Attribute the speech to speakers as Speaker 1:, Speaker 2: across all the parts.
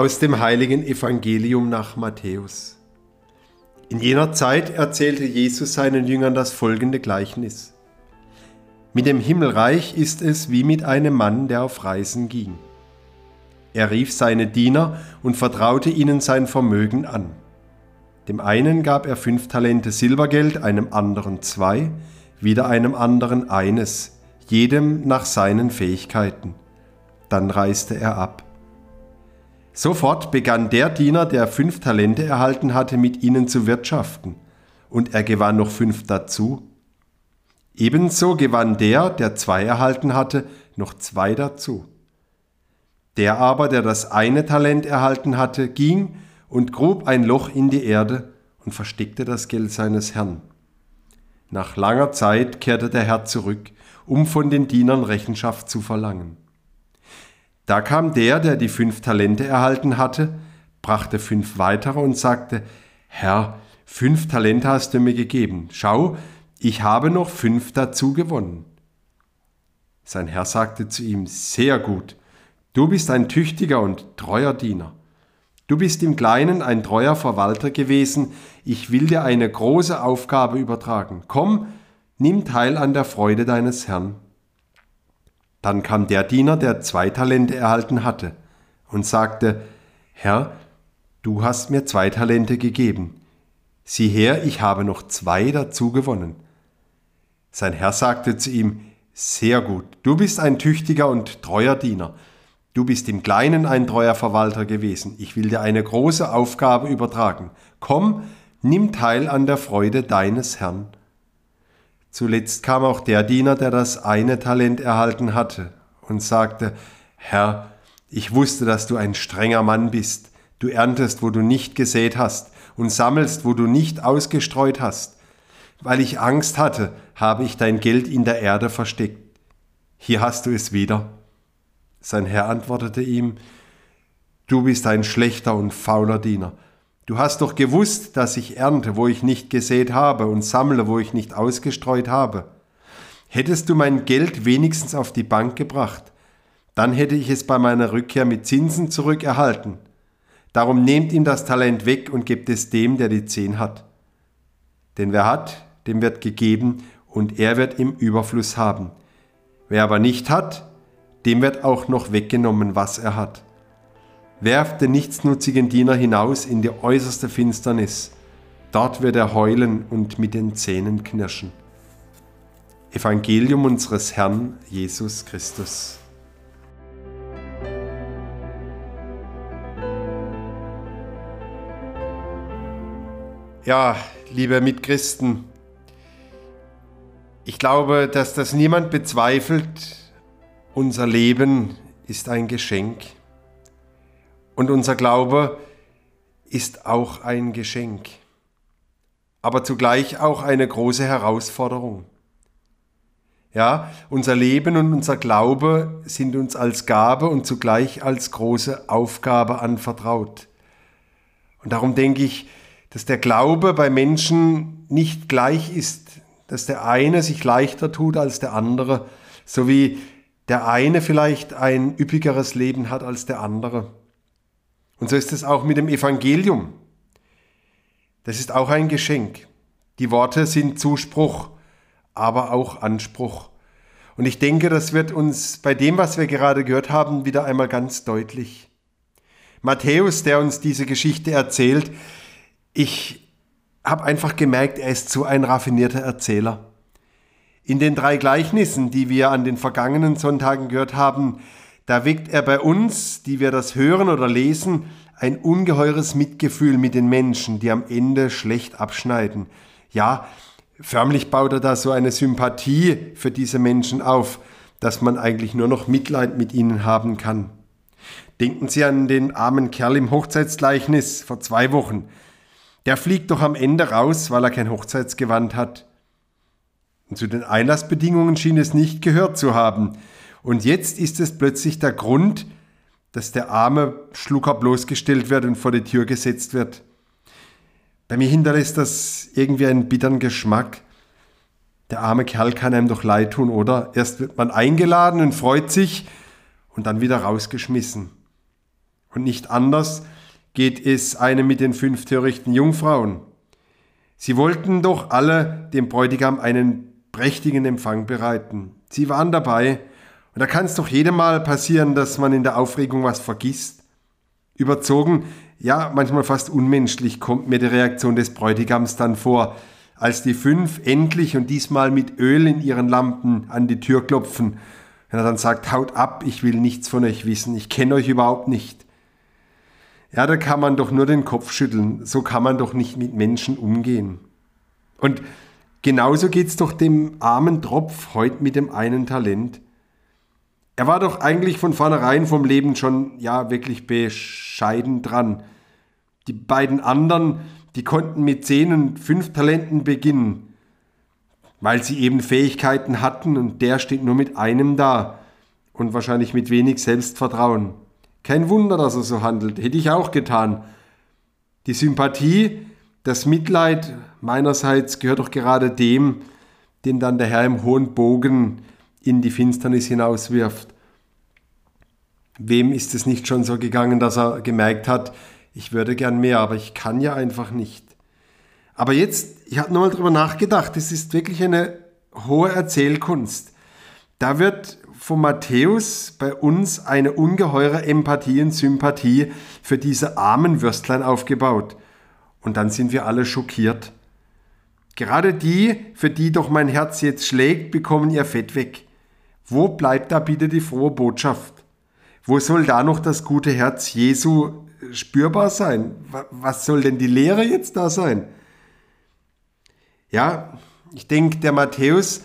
Speaker 1: aus dem heiligen Evangelium nach Matthäus. In jener Zeit erzählte Jesus seinen Jüngern das folgende Gleichnis. Mit dem Himmelreich ist es wie mit einem Mann, der auf Reisen ging. Er rief seine Diener und vertraute ihnen sein Vermögen an. Dem einen gab er fünf Talente Silbergeld, einem anderen zwei, wieder einem anderen eines, jedem nach seinen Fähigkeiten. Dann reiste er ab. Sofort begann der Diener, der fünf Talente erhalten hatte, mit ihnen zu wirtschaften, und er gewann noch fünf dazu. Ebenso gewann der, der zwei erhalten hatte, noch zwei dazu. Der aber, der das eine Talent erhalten hatte, ging und grub ein Loch in die Erde und versteckte das Geld seines Herrn. Nach langer Zeit kehrte der Herr zurück, um von den Dienern Rechenschaft zu verlangen. Da kam der, der die fünf Talente erhalten hatte, brachte fünf weitere und sagte, Herr, fünf Talente hast du mir gegeben. Schau, ich habe noch fünf dazu gewonnen. Sein Herr sagte zu ihm, sehr gut, du bist ein tüchtiger und treuer Diener. Du bist im Kleinen ein treuer Verwalter gewesen, ich will dir eine große Aufgabe übertragen. Komm, nimm teil an der Freude deines Herrn. Dann kam der Diener, der zwei Talente erhalten hatte, und sagte, Herr, du hast mir zwei Talente gegeben. Sieh her, ich habe noch zwei dazu gewonnen. Sein Herr sagte zu ihm, Sehr gut, du bist ein tüchtiger und treuer Diener. Du bist im Kleinen ein treuer Verwalter gewesen. Ich will dir eine große Aufgabe übertragen. Komm, nimm teil an der Freude deines Herrn. Zuletzt kam auch der Diener, der das eine Talent erhalten hatte, und sagte, Herr, ich wusste, dass du ein strenger Mann bist. Du erntest, wo du nicht gesät hast, und sammelst, wo du nicht ausgestreut hast. Weil ich Angst hatte, habe ich dein Geld in der Erde versteckt. Hier hast du es wieder. Sein Herr antwortete ihm, Du bist ein schlechter und fauler Diener. Du hast doch gewusst, dass ich ernte, wo ich nicht gesät habe, und sammle, wo ich nicht ausgestreut habe. Hättest du mein Geld wenigstens auf die Bank gebracht, dann hätte ich es bei meiner Rückkehr mit Zinsen zurückerhalten. Darum nehmt ihm das Talent weg und gebt es dem, der die zehn hat. Denn wer hat, dem wird gegeben, und er wird im Überfluss haben. Wer aber nicht hat, dem wird auch noch weggenommen, was er hat. Werft den nichtsnutzigen Diener hinaus in die äußerste Finsternis, dort wird er heulen und mit den Zähnen knirschen. Evangelium unseres Herrn Jesus Christus. Ja, liebe Mitchristen, ich glaube, dass das niemand bezweifelt, unser Leben ist ein Geschenk und unser Glaube ist auch ein Geschenk, aber zugleich auch eine große Herausforderung. Ja, unser Leben und unser Glaube sind uns als Gabe und zugleich als große Aufgabe anvertraut. Und darum denke ich, dass der Glaube bei Menschen nicht gleich ist, dass der eine sich leichter tut als der andere, so wie der eine vielleicht ein üppigeres Leben hat als der andere. Und so ist es auch mit dem Evangelium. Das ist auch ein Geschenk. Die Worte sind Zuspruch, aber auch Anspruch. Und ich denke, das wird uns bei dem, was wir gerade gehört haben, wieder einmal ganz deutlich. Matthäus, der uns diese Geschichte erzählt, ich habe einfach gemerkt, er ist so ein raffinierter Erzähler. In den drei Gleichnissen, die wir an den vergangenen Sonntagen gehört haben, da weckt er bei uns, die wir das hören oder lesen, ein ungeheures Mitgefühl mit den Menschen, die am Ende schlecht abschneiden. Ja, förmlich baut er da so eine Sympathie für diese Menschen auf, dass man eigentlich nur noch Mitleid mit ihnen haben kann. Denken Sie an den armen Kerl im Hochzeitsgleichnis vor zwei Wochen. Der fliegt doch am Ende raus, weil er kein Hochzeitsgewand hat. Und zu den Einlassbedingungen schien es nicht gehört zu haben. Und jetzt ist es plötzlich der Grund, dass der arme Schlucker bloßgestellt wird und vor die Tür gesetzt wird. Bei mir hinterlässt das irgendwie einen bitteren Geschmack. Der arme Kerl kann einem doch leid tun, oder? Erst wird man eingeladen und freut sich und dann wieder rausgeschmissen. Und nicht anders geht es einem mit den fünf törichten Jungfrauen. Sie wollten doch alle dem Bräutigam einen prächtigen Empfang bereiten. Sie waren dabei. Und da kann es doch jedem Mal passieren, dass man in der Aufregung was vergisst. Überzogen, ja, manchmal fast unmenschlich kommt mir die Reaktion des Bräutigams dann vor, als die fünf endlich und diesmal mit Öl in ihren Lampen an die Tür klopfen. Wenn er dann sagt, haut ab, ich will nichts von euch wissen, ich kenne euch überhaupt nicht. Ja, da kann man doch nur den Kopf schütteln. So kann man doch nicht mit Menschen umgehen. Und genauso geht's doch dem armen Tropf heute mit dem einen Talent. Er war doch eigentlich von vornherein vom Leben schon, ja, wirklich bescheiden dran. Die beiden anderen, die konnten mit zehn und fünf Talenten beginnen, weil sie eben Fähigkeiten hatten und der steht nur mit einem da und wahrscheinlich mit wenig Selbstvertrauen. Kein Wunder, dass er so handelt. Hätte ich auch getan. Die Sympathie, das Mitleid meinerseits gehört doch gerade dem, den dann der Herr im hohen Bogen in die Finsternis hinauswirft. Wem ist es nicht schon so gegangen, dass er gemerkt hat, ich würde gern mehr, aber ich kann ja einfach nicht. Aber jetzt, ich habe nochmal drüber nachgedacht, es ist wirklich eine hohe Erzählkunst. Da wird von Matthäus bei uns eine ungeheure Empathie und Sympathie für diese armen Würstlein aufgebaut. Und dann sind wir alle schockiert. Gerade die, für die doch mein Herz jetzt schlägt, bekommen ihr Fett weg. Wo bleibt da bitte die frohe Botschaft? Wo soll da noch das gute Herz Jesu spürbar sein? Was soll denn die Lehre jetzt da sein? Ja, ich denke, der Matthäus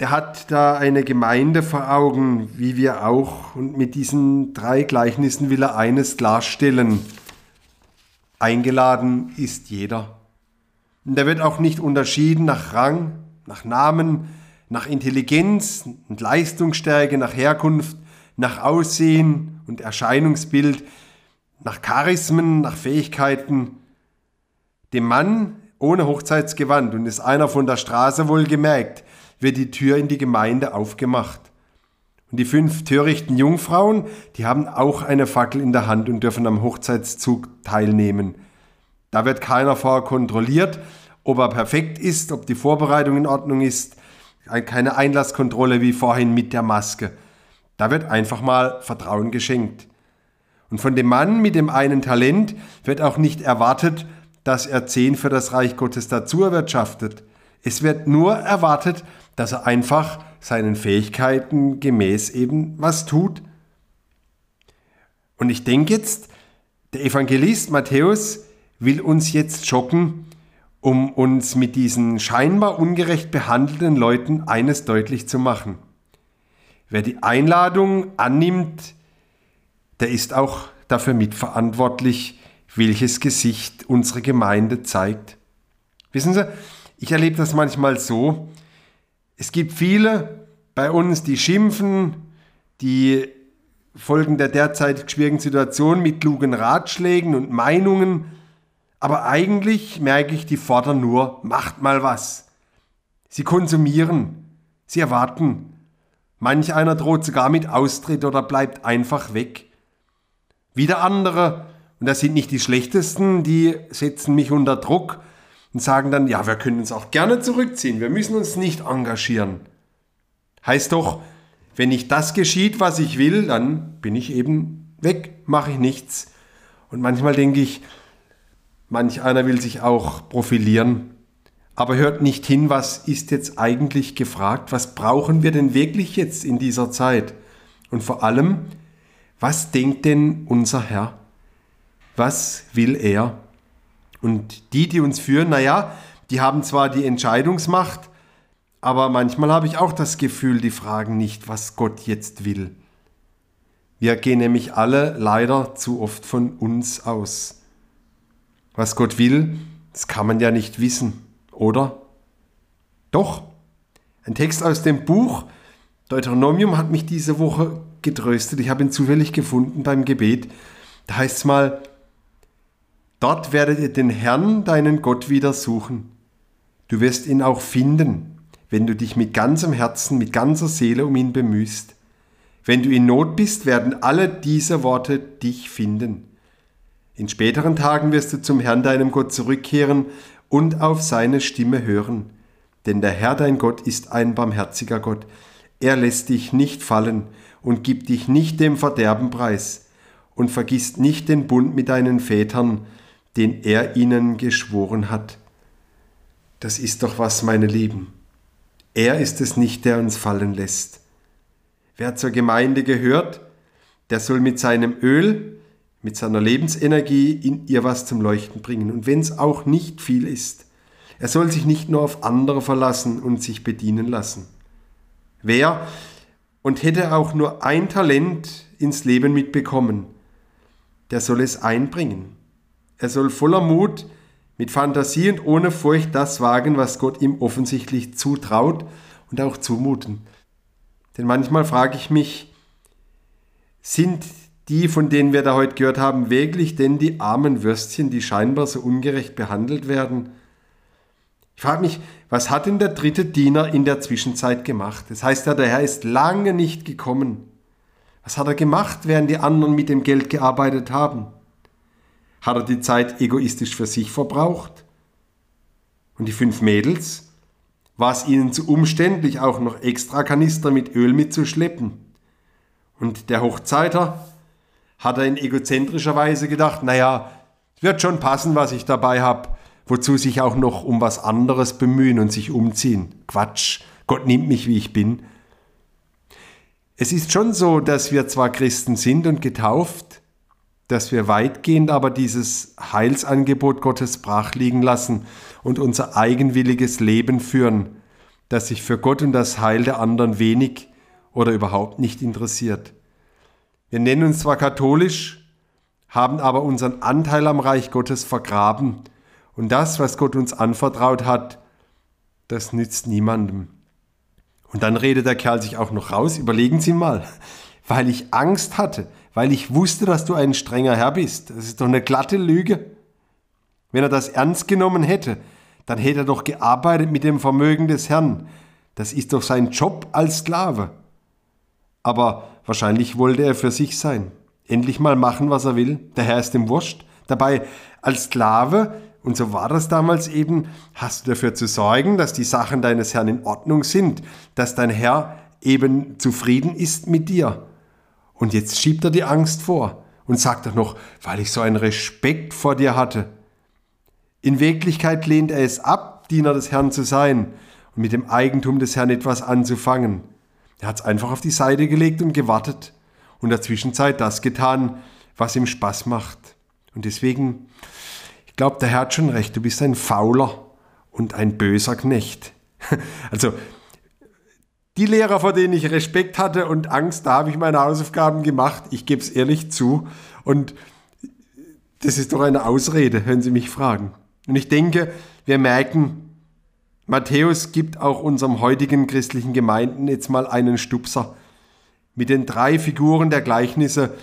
Speaker 1: der hat da eine Gemeinde vor Augen, wie wir auch. Und mit diesen drei Gleichnissen will er eines klarstellen. Eingeladen ist jeder. Und da wird auch nicht unterschieden nach Rang, nach Namen, nach Intelligenz und Leistungsstärke, nach Herkunft, nach Aussehen und Erscheinungsbild, nach Charismen, nach Fähigkeiten. Dem Mann ohne Hochzeitsgewand und ist einer von der Straße wohl gemerkt, wird die Tür in die Gemeinde aufgemacht. Und die fünf törichten Jungfrauen, die haben auch eine Fackel in der Hand und dürfen am Hochzeitszug teilnehmen. Da wird keiner vorher kontrolliert, ob er perfekt ist, ob die Vorbereitung in Ordnung ist. Keine Einlasskontrolle wie vorhin mit der Maske. Da wird einfach mal Vertrauen geschenkt. Und von dem Mann mit dem einen Talent wird auch nicht erwartet, dass er zehn für das Reich Gottes dazu erwirtschaftet. Es wird nur erwartet, dass er einfach seinen Fähigkeiten gemäß eben was tut. Und ich denke jetzt, der Evangelist Matthäus will uns jetzt schocken, um uns mit diesen scheinbar ungerecht behandelten Leuten eines deutlich zu machen. Wer die Einladung annimmt, der ist auch dafür mitverantwortlich, welches Gesicht unsere Gemeinde zeigt. Wissen Sie, ich erlebe das manchmal so, es gibt viele bei uns, die schimpfen, die folgen der derzeit schwierigen Situation mit klugen Ratschlägen und Meinungen, aber eigentlich merke ich, die fordern nur, macht mal was. Sie konsumieren, sie erwarten. Manch einer droht sogar mit Austritt oder bleibt einfach weg. Wieder andere, und das sind nicht die schlechtesten, die setzen mich unter Druck und sagen dann, ja, wir können uns auch gerne zurückziehen, wir müssen uns nicht engagieren. Heißt doch, wenn nicht das geschieht, was ich will, dann bin ich eben weg, mache ich nichts. Und manchmal denke ich, manch einer will sich auch profilieren, aber hört nicht hin, was ist jetzt eigentlich gefragt, was brauchen wir denn wirklich jetzt in dieser Zeit? Und vor allem, was denkt denn unser Herr? Was will er? Und die, die uns führen, naja, die haben zwar die Entscheidungsmacht, aber manchmal habe ich auch das Gefühl, die fragen nicht, was Gott jetzt will. Wir gehen nämlich alle leider zu oft von uns aus. Was Gott will, das kann man ja nicht wissen, oder? Doch. Ein Text aus dem Buch Deuteronomium hat mich diese Woche getröstet. Ich habe ihn zufällig gefunden beim Gebet. Da heißt es mal, Dort werdet ihr den Herrn, deinen Gott, wieder suchen. Du wirst ihn auch finden, wenn du dich mit ganzem Herzen, mit ganzer Seele um ihn bemühst. Wenn du in Not bist, werden alle diese Worte dich finden. In späteren Tagen wirst du zum Herrn deinem Gott zurückkehren und auf seine Stimme hören. Denn der Herr dein Gott ist ein barmherziger Gott. Er lässt dich nicht fallen und gibt dich nicht dem Verderben preis und vergisst nicht den Bund mit deinen Vätern, den er ihnen geschworen hat. Das ist doch was, meine Lieben. Er ist es nicht, der uns fallen lässt. Wer zur Gemeinde gehört, der soll mit seinem Öl, mit seiner Lebensenergie in ihr was zum Leuchten bringen. Und wenn es auch nicht viel ist, er soll sich nicht nur auf andere verlassen und sich bedienen lassen. Wer und hätte auch nur ein Talent ins Leben mitbekommen, der soll es einbringen. Er soll voller Mut, mit Fantasie und ohne Furcht das wagen, was Gott ihm offensichtlich zutraut und auch zumuten. Denn manchmal frage ich mich, sind die, von denen wir da heute gehört haben, wirklich denn die armen Würstchen, die scheinbar so ungerecht behandelt werden? Ich frage mich, was hat denn der dritte Diener in der Zwischenzeit gemacht? Das heißt ja, der Herr ist lange nicht gekommen. Was hat er gemacht, während die anderen mit dem Geld gearbeitet haben? Hat er die Zeit egoistisch für sich verbraucht? Und die fünf Mädels? War es ihnen zu umständlich, auch noch extra Kanister mit Öl mitzuschleppen? Und der Hochzeiter? Hat er in egozentrischer Weise gedacht, naja, wird schon passen, was ich dabei habe, wozu sich auch noch um was anderes bemühen und sich umziehen. Quatsch, Gott nimmt mich, wie ich bin. Es ist schon so, dass wir zwar Christen sind und getauft, dass wir weitgehend aber dieses Heilsangebot Gottes brach liegen lassen und unser eigenwilliges Leben führen, das sich für Gott und das Heil der anderen wenig oder überhaupt nicht interessiert. Wir nennen uns zwar katholisch, haben aber unseren Anteil am Reich Gottes vergraben und das, was Gott uns anvertraut hat, das nützt niemandem. Und dann redet der Kerl sich auch noch raus, überlegen Sie mal, weil ich Angst hatte, weil ich wusste, dass du ein strenger Herr bist. Das ist doch eine glatte Lüge. Wenn er das ernst genommen hätte, dann hätte er doch gearbeitet mit dem Vermögen des Herrn. Das ist doch sein Job als Sklave. Aber wahrscheinlich wollte er für sich sein. Endlich mal machen, was er will. Der Herr ist ihm wurscht. Dabei als Sklave, und so war das damals eben, hast du dafür zu sorgen, dass die Sachen deines Herrn in Ordnung sind, dass dein Herr eben zufrieden ist mit dir. Und jetzt schiebt er die Angst vor und sagt auch noch, weil ich so einen Respekt vor dir hatte. In Wirklichkeit lehnt er es ab, Diener des Herrn zu sein und mit dem Eigentum des Herrn etwas anzufangen. Er hat es einfach auf die Seite gelegt und gewartet und in der Zwischenzeit das getan, was ihm Spaß macht. Und deswegen, ich glaube, der Herr hat schon recht, du bist ein fauler und ein böser Knecht. Also die Lehrer, vor denen ich Respekt hatte und Angst, da habe ich meine Hausaufgaben gemacht. Ich gebe es ehrlich zu. Und das ist doch eine Ausrede, wenn Sie mich fragen. Und ich denke, wir merken, Matthäus gibt auch unserem heutigen christlichen Gemeinden jetzt mal einen Stupser. Mit den drei Figuren der Gleichnisse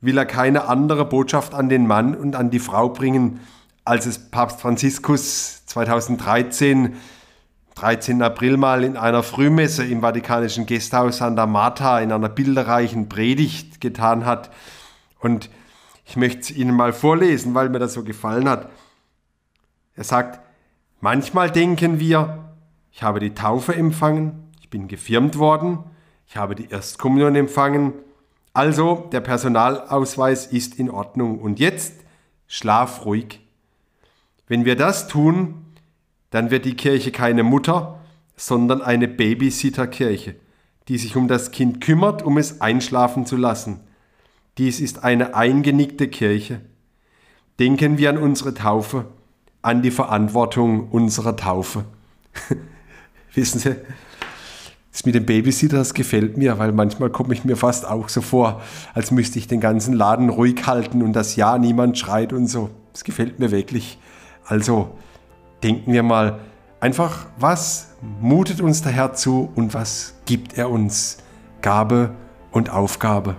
Speaker 1: will er keine andere Botschaft an den Mann und an die Frau bringen, als es Papst Franziskus 2013 13. April mal in einer Frühmesse im Vatikanischen Gasthaus Santa Marta in einer bilderreichen Predigt getan hat. Und ich möchte es Ihnen mal vorlesen, weil mir das so gefallen hat. Er sagt, manchmal denken wir, ich habe die Taufe empfangen, ich bin gefirmt worden, ich habe die Erstkommunion empfangen, also der Personalausweis ist in Ordnung und jetzt schlaf ruhig. Wenn wir das tun, dann wird die Kirche keine Mutter, sondern eine Babysitterkirche, die sich um das Kind kümmert, um es einschlafen zu lassen. Dies ist eine eingenickte Kirche. Denken wir an unsere Taufe, an die Verantwortung unserer Taufe. Wissen Sie, das mit dem Babysitter, das gefällt mir, weil manchmal komme ich mir fast auch so vor, als müsste ich den ganzen Laden ruhig halten und das Ja niemand schreit und so. Das gefällt mir wirklich. Also, denken wir mal einfach, was mutet uns der Herr zu und was gibt er uns? Gabe und Aufgabe.